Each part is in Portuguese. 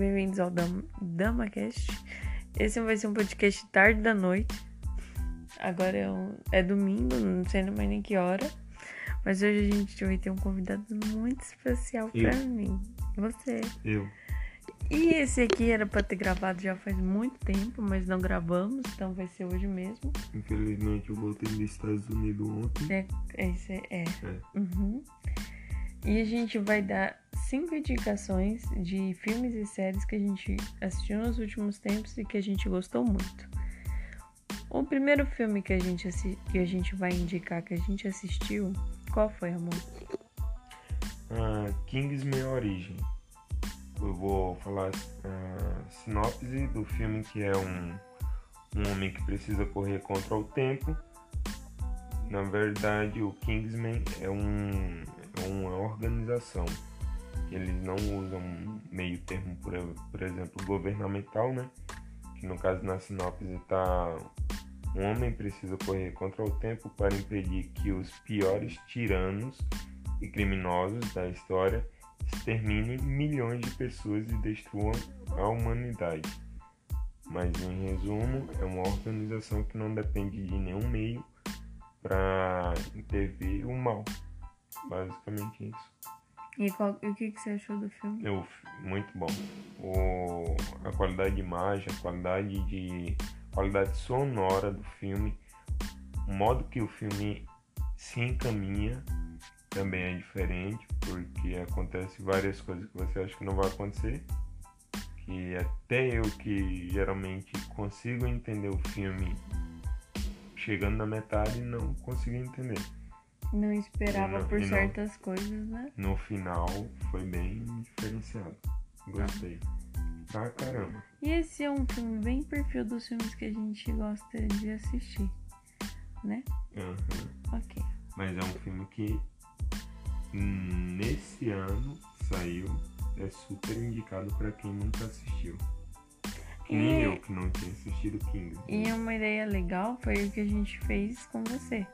bem-vindos ao Dam DamaCast. Esse vai ser um podcast tarde da noite. Agora é, um, é domingo, não sei mais nem que hora. Mas hoje a gente vai ter um convidado muito especial pra Eu. mim. Você. Eu. E esse aqui era pra ter gravado já faz muito tempo, mas não gravamos, então vai ser hoje mesmo. Infelizmente eu voltei dos Estados Unidos ontem. É, esse é. É. Uhum. E a gente vai dar cinco indicações de filmes e séries que a gente assistiu nos últimos tempos e que a gente gostou muito. O primeiro filme que a gente, que a gente vai indicar que a gente assistiu, qual foi, amor? Ah, Kingsman Origem. Eu vou falar a sinopse do filme que é um, um homem que precisa correr contra o tempo. Na verdade, o Kingsman é, um, é uma organização. Eles não usam meio termo, por, por exemplo, governamental, né? Que no caso na sinopse está um homem precisa correr contra o tempo para impedir que os piores tiranos e criminosos da história exterminem milhões de pessoas e destruam a humanidade. Mas em resumo, é uma organização que não depende de nenhum meio para intervir o mal. Basicamente isso. E, qual- o que, que você achou do filme? Eu, muito bom. O, a qualidade de imagem, a qualidade de qualidade sonora do filme, o modo que o filme se encaminha também é diferente, porque acontece várias coisas que você acha que não vai acontecer, que até eu que geralmente consigo entender o filme chegando na metade não consigo entender. Não esperava E não- por e certas coisas, né? No final foi bem diferenciado. Gostei. Pra caramba. E esse é um filme bem perfil dos filmes que a gente gosta de assistir, né? Aham. Ok. Mas é um filme que nesse ano saiu. É super indicado pra quem nunca assistiu. Que nem E- eu que não tinha assistido King. E uma ideia legal foi o que a gente fez com você.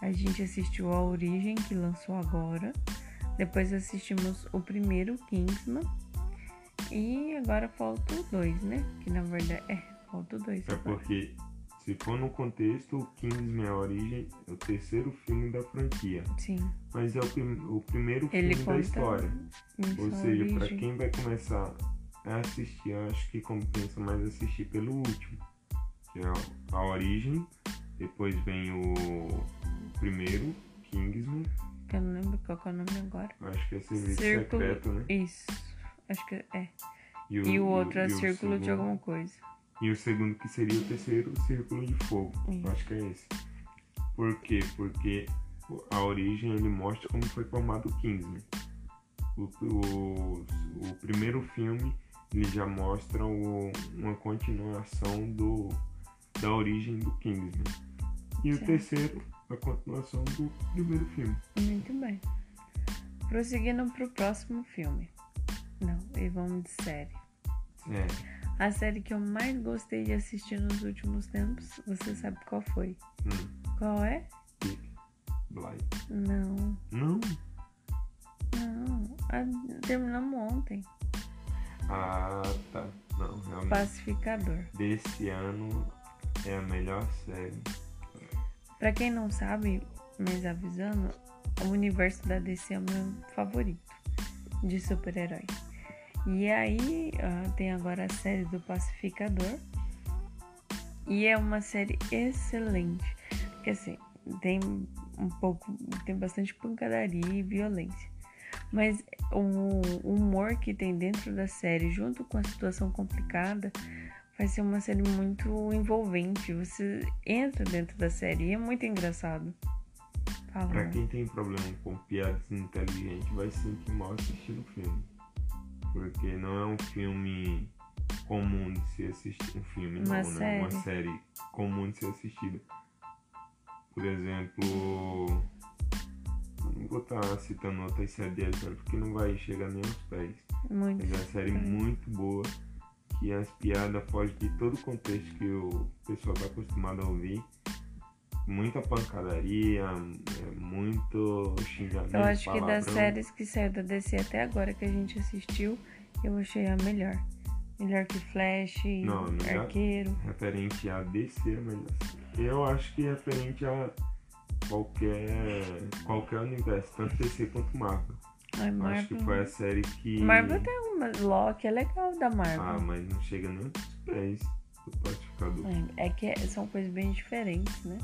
A gente assistiu a Origem, que lançou agora. Depois assistimos o primeiro, Kingsman. E agora falta o dois, né? Que na verdade é, falta o dois. É agora. porque, se for no contexto, o Kingsman A Origem é o terceiro filme da franquia. Sim. Mas é o, o primeiro Ele filme da história. Ou seja, pra origem. quem vai começar a assistir, eu acho que compensa mais assistir pelo último, que é a origem, depois vem o primeiro, Kingsman, Que eu não lembro qual que é o nome agora. acho que é Serviço Círculo. Secreto, né? Isso. Acho que é. o, E o outro é e o Círculo de segundo- alguma coisa. E o segundo que seria o terceiro, Círculo de Fogo. Isso. Acho que é esse. Por quê? Porque a origem ele mostra como foi formado o Kingsman. O, o, o primeiro filme ele já mostra o- uma continuação do, da origem do Kingsman. E o terceiro, a continuação do primeiro filme. Muito bem. Prosseguindo pro próximo filme. Não, e vamos de série. É, A série que eu mais gostei de assistir nos últimos tempos, você sabe qual foi? hum, Qual é? Peak Blind. Não, Não! não. A, terminamos ontem. Ah, tá. Não, realmente. Pacificador. Desse ano é a melhor série. Pra quem não sabe, mas avisando, o universo da DC é o meu favorito de super-herói. E aí tem agora a série do Pacificador. E é uma série excelente. Porque assim, tem um pouco. Tem bastante pancadaria e violência. Mas o humor que tem dentro da série, junto com a situação complicada, vai ser uma série muito envolvente. Você entra dentro da série e é muito engraçado. Fala. Pra quem tem problema com piadas inteligentes, vai sentir mal assistindo o filme. Porque não é um filme comum de se assistir. Um filme, Uma não, né? Uma série. série comum de ser assistida. Por exemplo. Não vou estar citando outras séries de exemplo, porque não vai chegar nem aos pés. Muito. Mas é uma série muito boa. Que as piadas fogem de todo o contexto que o pessoal está acostumado a ouvir. Muita pancadaria, é, muito xingamento. Eu acho que das palavrão. séries que saiu da DC até agora que a gente assistiu, eu achei a melhor. Melhor que Flash, Não, melhor- Arqueiro. Referente a DC, mas eu acho que referente a qualquer, qualquer universo, tanto DC quanto Marvel. Ai, Eu Acho que Marvel. foi a série que. Marvel tem uma. Loki é legal da Ah, Marvel. mas não chega nem aos pés do pacificador. É, é que é- são coisas bem diferentes, né?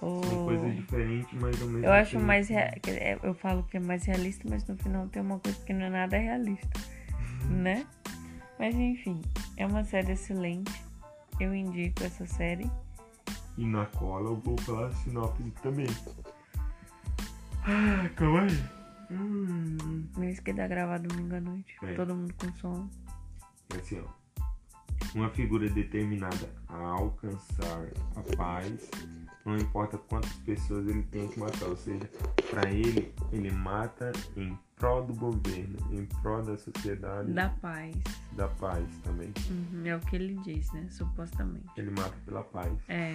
São coisas diferentes, mas ao mesmo Eu acho tempo- mais. rea- é- Eu falo que é mais realista, mas no final tem uma coisa que não é nada realista, né? Mas enfim, é uma série excelente. Eu indico essa série. E na cola eu vou falar sinopse também. Ah, calma aí. Hum. Mês que dá gravar domingo à noite. É. Todo mundo com sono. É assim, ó. Uma figura determinada a alcançar a paz, não importa quantas pessoas ele tem que matar. Ou seja, para ele, ele mata em prol do governo, em prol da sociedade, Da paz. da paz também. Uhum, é o que ele diz, né? Supostamente. Ele mata pela paz. É.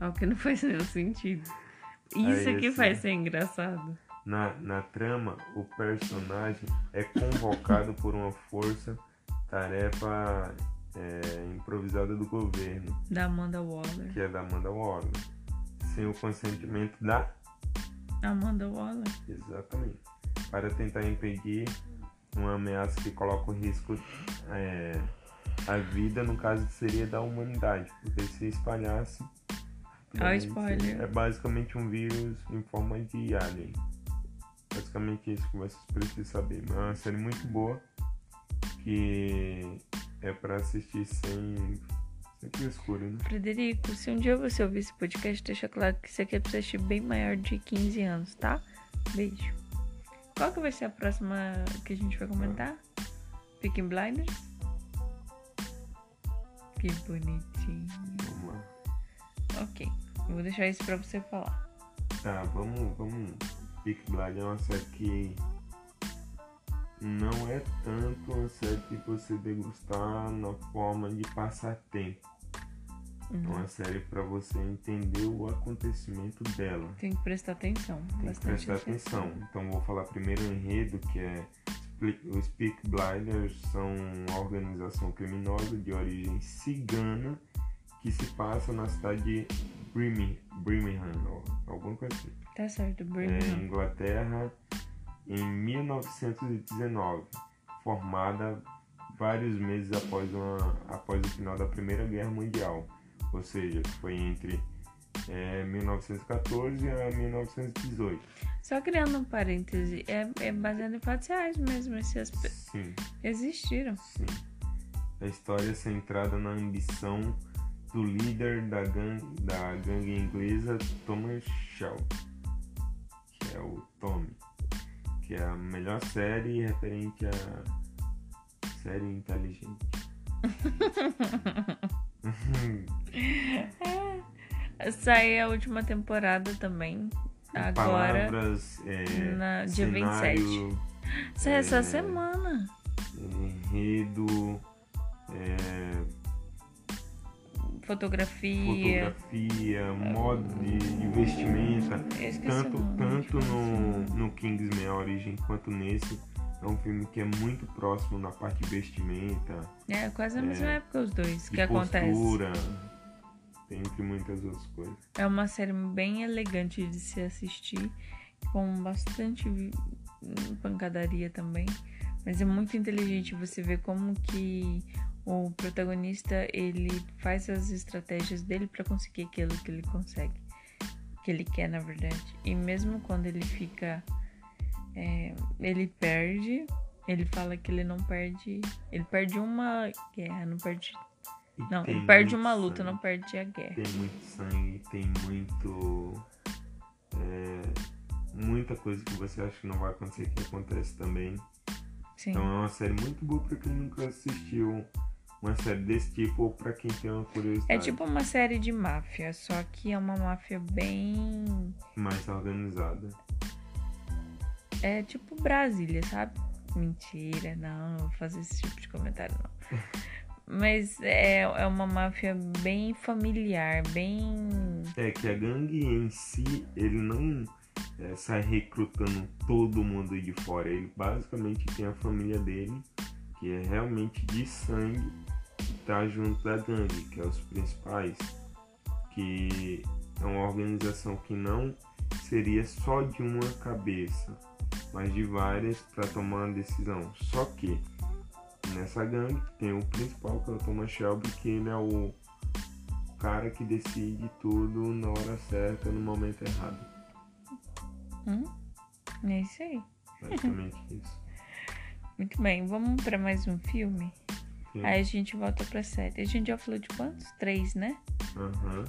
É o que não faz nenhum sentido. Isso É que isso, faz né? ser engraçado. Na, na trama, o personagem é convocado por uma força-tarefa é, improvisada do governo, Da Amanda Waller. que é da Amanda Waller, sem o consentimento da. Amanda Waller. Exatamente. Para tentar impedir uma ameaça que coloca em risco é, a vida, no caso seria da humanidade, porque se espalhasse. Spoiler. É basicamente um vírus em forma de alien. Isso que vocês precisam saber. Mas é uma série muito boa que é pra assistir sem, sem frescura, né? Frederico, se um dia você ouvir esse podcast, deixa claro que isso aqui é pra você assistir bem maior de 15 anos, tá? Beijo. Qual que vai ser a próxima que a gente vai comentar? Peaky Blinders? Que bonitinho. Vamos lá. Ok, eu vou deixar isso pra você falar. Tá, vamos, vamos. Peak Blind é uma série que não é tanto uma série que você degustar na forma de passar tempo. É Uhum. uma série pra você entender o acontecimento dela. Tem que prestar atenção. Tem que prestar atenção. Então vou falar primeiro o enredo, que é os Peak Blinders são uma organização criminosa de origem cigana que se passa na cidade de Birmingham, Birmingham ou alguma coisa assim. Tá certo, É, Birmingham. Inglaterra em 1919, formada vários meses após, uma, após o final da Primeira Guerra Mundial, ou seja, foi entre é, 1914 a 1918. Só criando um parêntese, é, é baseado em fatos reais mesmo. Essas pe- Sim, existiram. sim. A história é centrada na ambição do líder da gangue, da gangue inglesa Thomas Shelby, que é o Tommy, que é a melhor série referente a série inteligente. Saiu a última temporada também. Agora, Palavras, é, na, dia cenário, 27. Saiu essa é, semana. enredo, é, Fotografia. fotografia, modo de, de vestimenta. Tanto, tanto no, no Kingsman Origem quanto nesse. É um filme que é muito próximo na parte de vestimenta, É quase a mesma é, época os dois que acontece. postura, entre muitas outras coisas. É uma série bem elegante de se assistir, com bastante pancadaria também. Mas é muito inteligente você ver como que o protagonista ele faz as estratégias dele para conseguir aquilo que ele consegue, que ele quer na verdade. E mesmo quando ele fica, é, ele perde. Ele fala que ele não perde. Ele perde uma guerra, não perde. E Não, ele perde uma luta, sangue. não perde a guerra. Tem muito sangue, tem muito. é, muita coisa que você acha que não vai acontecer que acontece também. Sim. Então é uma série muito boa pra quem nunca assistiu uma série desse tipo ou pra quem tem uma curiosidade É tipo uma série de máfia, só que é uma máfia bem. mais organizada. É tipo Brasília, sabe? Mentira, não, não vou fazer esse tipo de comentário, não. Mas é, é uma máfia bem familiar, bem. É que a gangue em si, ele não é, sai recrutando todo mundo de fora. Ele basicamente tem a família dele que é realmente de sangue, está junto da gangue, que é os principais, que é uma organização que não seria só de uma cabeça, mas de várias para tomar uma decisão. Só que nessa gangue tem o principal que é o Thomas Shelby, que ele é o cara que decide tudo na hora certa, no momento errado. Hum? É isso aí. Basicamente isso. Muito bem, vamos para mais um filme? Sim. Aí a gente volta pra série. A gente já falou de quantos? Três, né? Aham.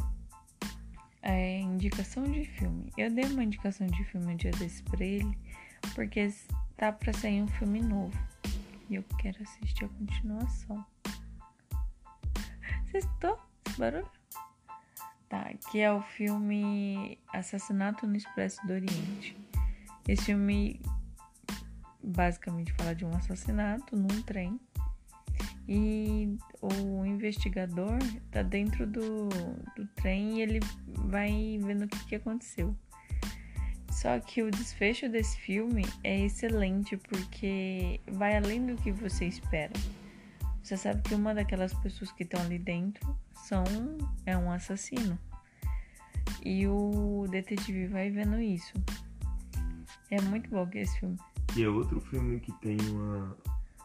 É, indicação de filme. Eu dei uma indicação de filme um dia desse pra ele, porque tá pra sair um filme novo. E eu quero assistir a continuação. Vocês estão? Esse barulho? Tá, que é o filme Assassinato no Expresso do Oriente. Esse filme basicamente fala de um assassinato num trem. E o investigador tá dentro do, do trem e ele vai vendo o que, que aconteceu. Só que o desfecho desse filme é excelente porque vai além do que você espera. Você sabe que uma daquelas pessoas que estão ali dentro são é um assassino. E o detetive vai vendo isso. É muito bom que esse filme. E é outro filme que tem uma,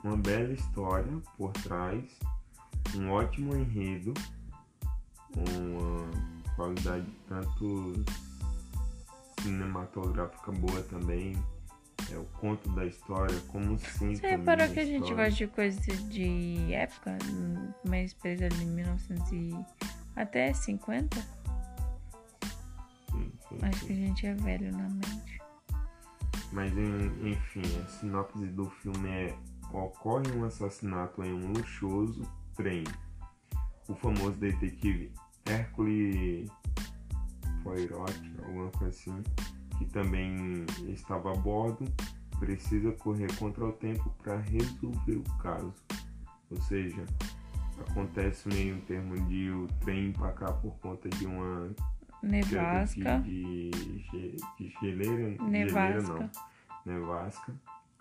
uma bela história por trás, um ótimo enredo, uma qualidade tanto cinematográfica boa também. É o conto da história, como sim. Você reparou que a gente gosta de coisa de época? Mais presa em 1900 e até 50? Sim, sim, Acho sim. que a gente é velho na mente. Mas enfim, a sinopse do filme é ocorre um assassinato em um luxuoso trem. O famoso detetive Hercule Poirot, alguma coisa assim, que também estava a bordo, precisa correr contra o tempo para resolver o caso. Ou seja, acontece meio termo de o trem empacar por conta de uma Nevasca. de, de, de geleira, geleira Nevasca. não, nevasca,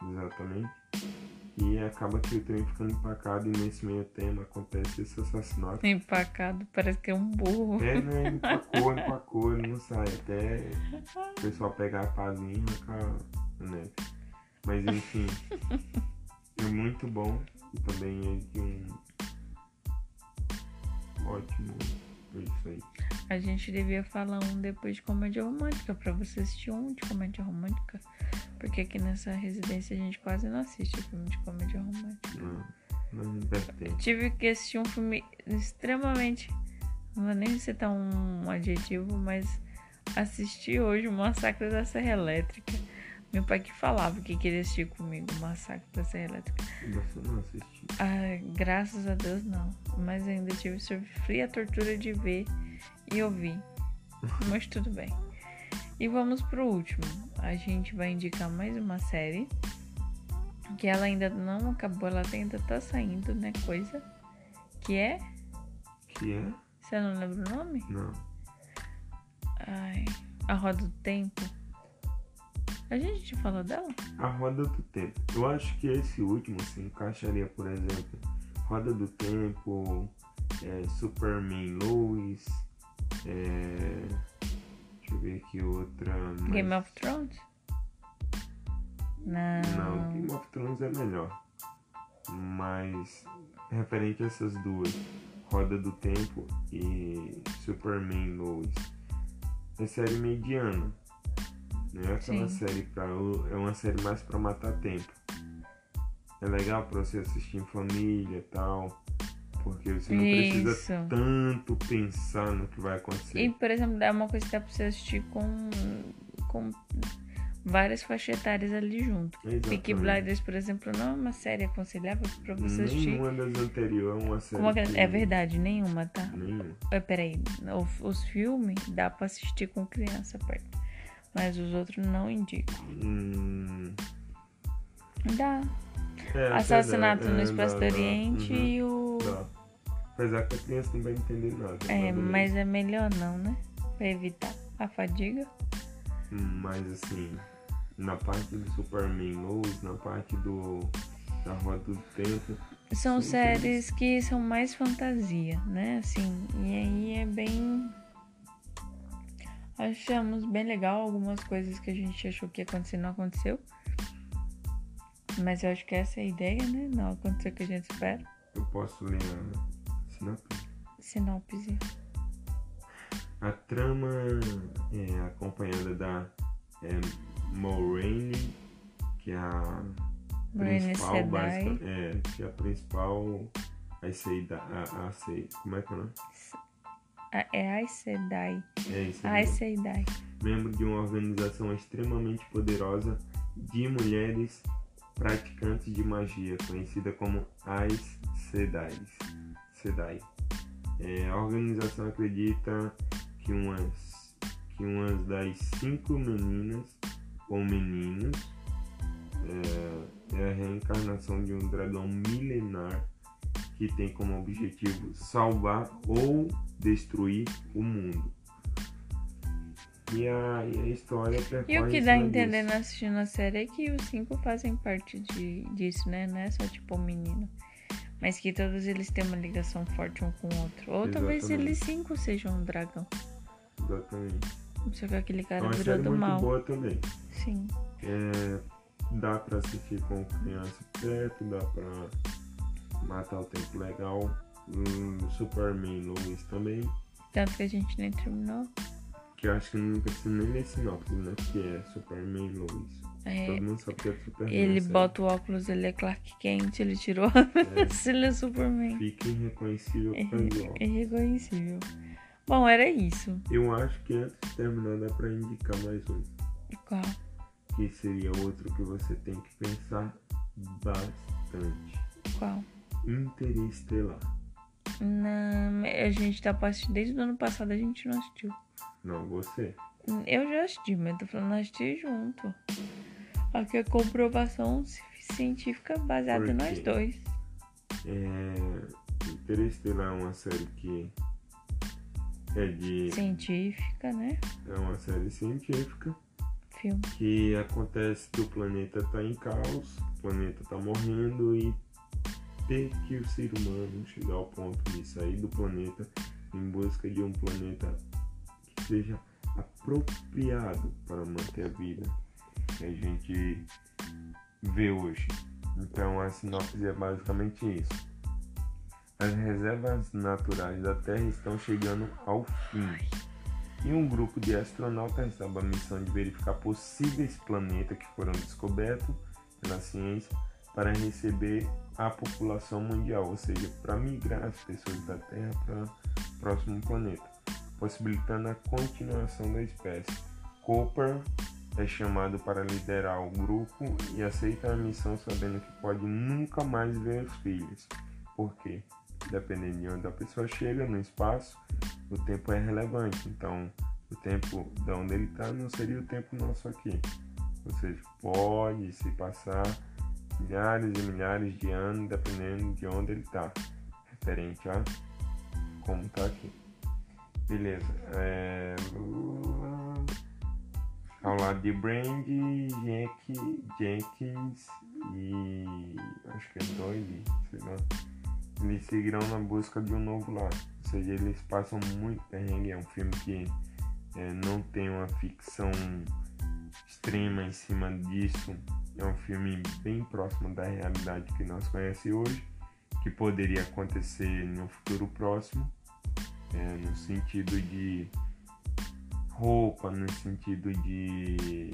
exatamente. E acaba que o trem ficando empacado e nesse meio tempo acontece esse assassinato. Empacado, parece que é um burro. É, né? Empacou, empacou, ele não sai. Até o pessoal pegar a pazinha e a neve. Mas enfim, é muito bom e também é de um ótimo. É isso aí. A gente devia falar um depois de comédia romântica, pra você assistir um de comédia romântica. Porque aqui nessa residência a gente quase não assiste filme de comédia romântica. Não, não vertente. Tive que assistir um filme extremamente. Não vou nem citar um adjetivo, mas assisti hoje o Massacre da Serra Elétrica. Meu pai que falava que queria assistir comigo o Massacre da Serra Elétrica. Você não assistiu. Ah, graças a Deus não. Mas ainda tive sofri a tortura de ver e ouvir. Mas tudo bem. E vamos pro último. A gente vai indicar mais uma série. Que ela ainda não acabou, ela ainda tá saindo, né? Coisa. Que é. Que é? Você não lembra o nome? Não. Ai. A Roda do Tempo. A gente falou dela? A Roda do Tempo. Eu acho que esse último se encaixaria, por exemplo, Roda do Tempo, é, Superman Lois, é, deixa eu ver aqui outra. mas- Game of Thrones? Não. Não, Game of Thrones é melhor. Mas referente a essas duas, Roda do Tempo e Superman Lois, é série mediana. Não é aquela Sim. série pra. É uma série mais pra matar tempo. É legal pra você assistir em família e tal. Porque você não Isso. precisa tanto pensar no que vai acontecer. E, por exemplo, é uma coisa que dá pra você assistir com, com várias faixas etárias ali junto. Peaky Exatamente. Blinders, por exemplo, não é uma série aconselhável pra você assistir. Nenhuma das anteriores é uma série. com uma- que- É verdade, nenhuma, tá? Nenhuma. É, Peraí, os filmes dá pra assistir com criança perto. Mas os outros não indico. Hum, Dá. é, Assassinato é, no é, Expresso dá, do. Oriente Uhum, e o. Apesar que a criança não vai entender nada. É, mas é melhor não, né? Pra evitar a fadiga. Hum, Mas assim, na parte do Superman Lois, na parte do da Rua do Tempo. São séries que são mais fantasia, né? Assim, e aí é bem. Achamos bem legal algumas coisas que a gente achou que ia acontecer não aconteceu. Mas eu acho que essa é a ideia, né? Não aconteceu o que a gente espera. Eu posso ler sinopse. Sinopse. A trama é acompanhada da é, Moraine, que é a Moraine principal, Sedai. básica, é, que é a principal, a Seida, a, a como é que é o nome? A- É Aes Sedai. É isso Aes. Sedai. membro de uma organização extremamente poderosa de mulheres praticantes de magia, conhecida como Aes Sedai. Sedai. É, a organização acredita que umas, que umas das cinco meninas ou meninos é, é a reencarnação de um dragão milenar que tem como objetivo salvar ou destruir o mundo. E a, e a história percorre E o que dá a entender disso. assistindo a série é que os cinco fazem parte de, disso, né? Não é só tipo o menino. Mas que todos eles têm uma ligação forte um com o outro. Ou talvez Exatamente. eles cinco sejam um dragão. Exatamente. Só que aquele É cara uma virou do muito mal. boa também. Sim. É, dá pra assistir com criança perto, dá pra matar o tempo legal. Hum, Superman Lois também. Tanto que a gente nem terminou. Que eu acho que não precisa nem ler sinopse, né? Que é Superman Lois. É, Todo mundo sabe que é Superman. ele bota o óculos, ele é Clark Kent, ele tirou. É, ele é Superman. fica irreconhecível É, óculos. é irreconhecível. Bom, era isso. Eu acho que antes de terminar dá pra indicar mais um. Qual? Que seria outro que você tem que pensar bastante. Qual? Interestelar. Não, a gente tá pra assistir desde o ano passado, a gente não assistiu. Não, você. Eu já assisti, mas tô falando assistir junto. Aqui é comprovação ci- científica baseada em nós dois. É, Interestelar é uma série que é de Científica, né? é uma série científica Filme. que acontece do planeta estar em caos, o planeta tá morrendo e ter que o ser humano chegar ao ponto de sair do planeta em busca de um planeta que seja apropriado para manter a vida que a gente vê hoje. Então a sinopse é basicamente isso. As reservas naturais da Terra estão chegando ao fim. E um grupo de astronautas recebe a missão de verificar possíveis planetas que foram descobertos pela ciência para receber a população mundial, ou seja, para migrar as pessoas da Terra para o próximo planeta, possibilitando a continuação da espécie. Cooper é chamado para liderar o grupo e aceita a missão sabendo que pode nunca mais ver os filhos. Por quê? Dependendo de onde a pessoa chega no espaço, o tempo é relevante. Então, o tempo de onde ele está não seria o tempo nosso aqui. Ou seja, pode se passar milhares e milhares de anos dependendo de onde ele está, referente a como está aqui. Beleza. É... Ao lado de Brandy, Jack, Jenkins e acho que é Doyle, sei lá. Eles seguirão na busca de um novo lar. Ou seja, eles passam muito perrengue. É um filme que é, não tem uma ficção extrema em cima disso. É um filme bem próximo da realidade que nós conhecemos hoje, que poderia acontecer no futuro próximo, é, no sentido de roupa, no sentido de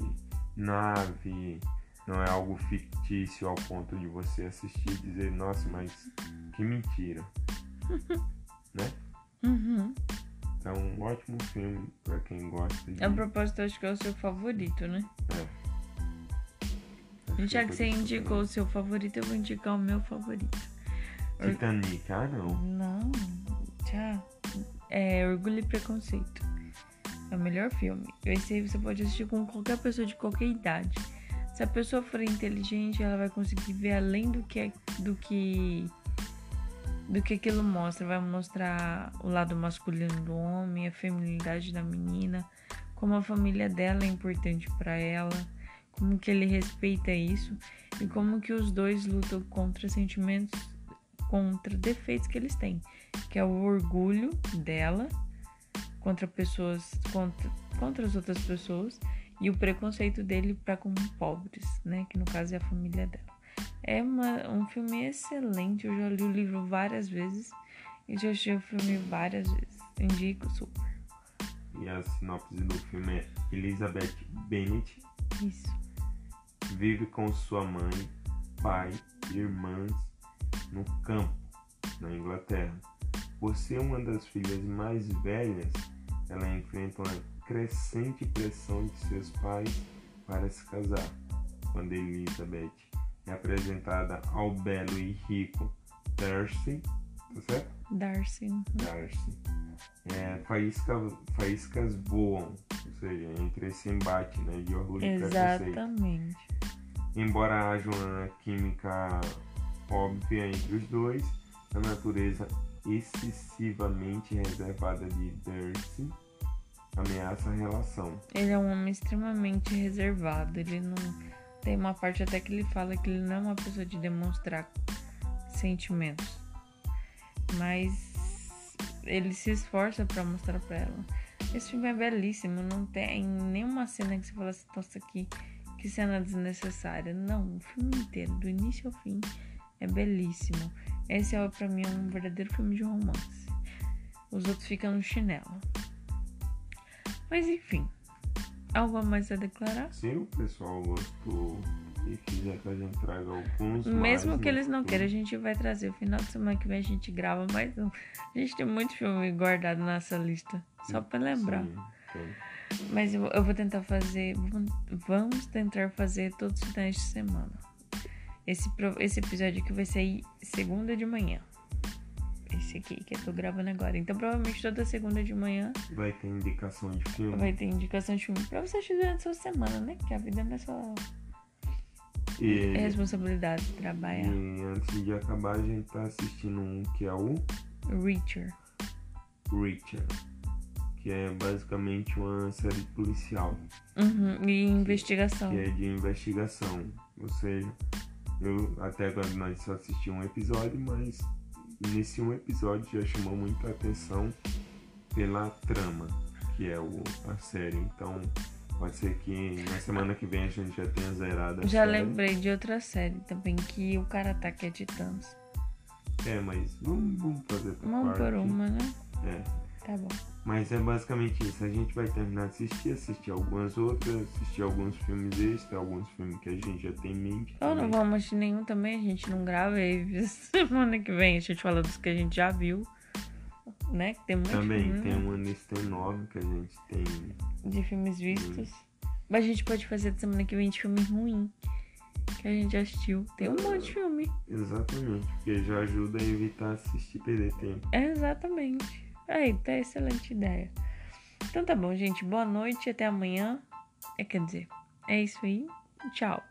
nave, não é algo fictício ao ponto de você assistir e dizer, nossa, mas que mentira. né? Uhum. É um ótimo filme pra quem gosta de. A propósito, acho que é o seu favorito, né? Já é que você indicou o seu favorito, eu vou indicar o meu favorito. Titanic, ah não. Não, já. É Orgulho e Preconceito. É o melhor filme. Esse aí você pode assistir com qualquer pessoa de qualquer idade. Se a pessoa for inteligente, ela vai conseguir ver além do que do que do que aquilo mostra. Vai mostrar o lado masculino do homem, a feminilidade da menina, como a família dela é importante pra ela, como que ele respeita isso e como que os dois lutam contra sentimentos, contra defeitos que eles têm, que é o orgulho dela contra pessoas, contra, contra as outras pessoas e o preconceito dele para com pobres, né, que no caso é a família dela. É uma, um filme excelente, eu já li o livro várias vezes e já assisti o filme várias vezes. Indico super. E a sinopse do filme é Elizabeth Bennet. Isso. Vive com sua mãe, pai e irmãs no campo, na Inglaterra. Por ser uma das filhas mais velhas, ela enfrenta uma crescente pressão de seus pais para se casar. Quando Elizabeth é apresentada ao belo e rico Darcy, tá certo? Darcy. Darcy. É, faísca, faíscas voam, ou seja, entre esse embate né, de orgulho e. Exatamente. Embora haja uma química óbvia entre os dois, a natureza excessivamente reservada de Darcy ameaça a relação. Ele é um homem extremamente reservado. Ele não. Tem uma parte até que ele fala que ele não é uma pessoa de demonstrar sentimentos. Mas ele se esforça pra mostrar pra ela. Esse filme é belíssimo. Não tem nenhuma cena que você fala assim, nossa, que, que cena desnecessária. Não, o filme inteiro, do início ao fim, é belíssimo. Esse é pra mim um verdadeiro filme de romance. Os outros ficam no chinelo. Mas enfim, algo a mais a declarar? Se o pessoal gostou e quiser que a gente traga alguns Mesmo mais, que eles não queiram, a gente vai trazer. O final de semana que vem a gente grava mais um. A gente tem muito filme guardado nessa lista. Só pra lembrar. Sim. Mas eu, eu vou tentar fazer. Vamos tentar fazer todos os finais de semana. Esse, esse episódio aqui vai sair segunda de manhã. Esse aqui que eu tô gravando agora. Então, provavelmente toda segunda de manhã Vai ter indicação de filme. vai ter indicação de filme pra você assistir durante a sua semana, né? Que a vida não é só E, responsabilidade de trabalhar. e antes de acabar, a gente tá assistindo um que é o Reacher. Reacher, que é basicamente uma série policial, Uhum. E investigação. que é de investigação. Ou seja, eu até agora nós só assistimos um episódio, mas nesse um episódio já chamou muita atenção pela trama, que é o, a série. Então pode ser que na semana que vem a gente já tenha zerado a Já série. lembrei de outra série também, que o cara ataque é Titãs. É, mas vamos, vamos fazer por Uma parte. por uma. Mas é basicamente isso. A gente vai terminar de assistir, assistir algumas outras, assistir alguns filmes extras, alguns filmes que a gente já tem em mente. Ou não vamos assistir nenhum também, a gente não grava e semana que vem a gente fala dos que a gente já viu. Né? Que tem muito Também filme, tem uma lista enorme que a gente tem. de filmes vistos. Mas a gente pode fazer semana que vem de filme ruim. Que a gente assistiu. Tem um monte de filme. Exatamente, porque já ajuda a evitar assistir perder tempo. Exatamente. Aí, tá excelente ideia. Então tá bom, gente. Boa noite, até amanhã. É, quer dizer, é isso aí. Tchau.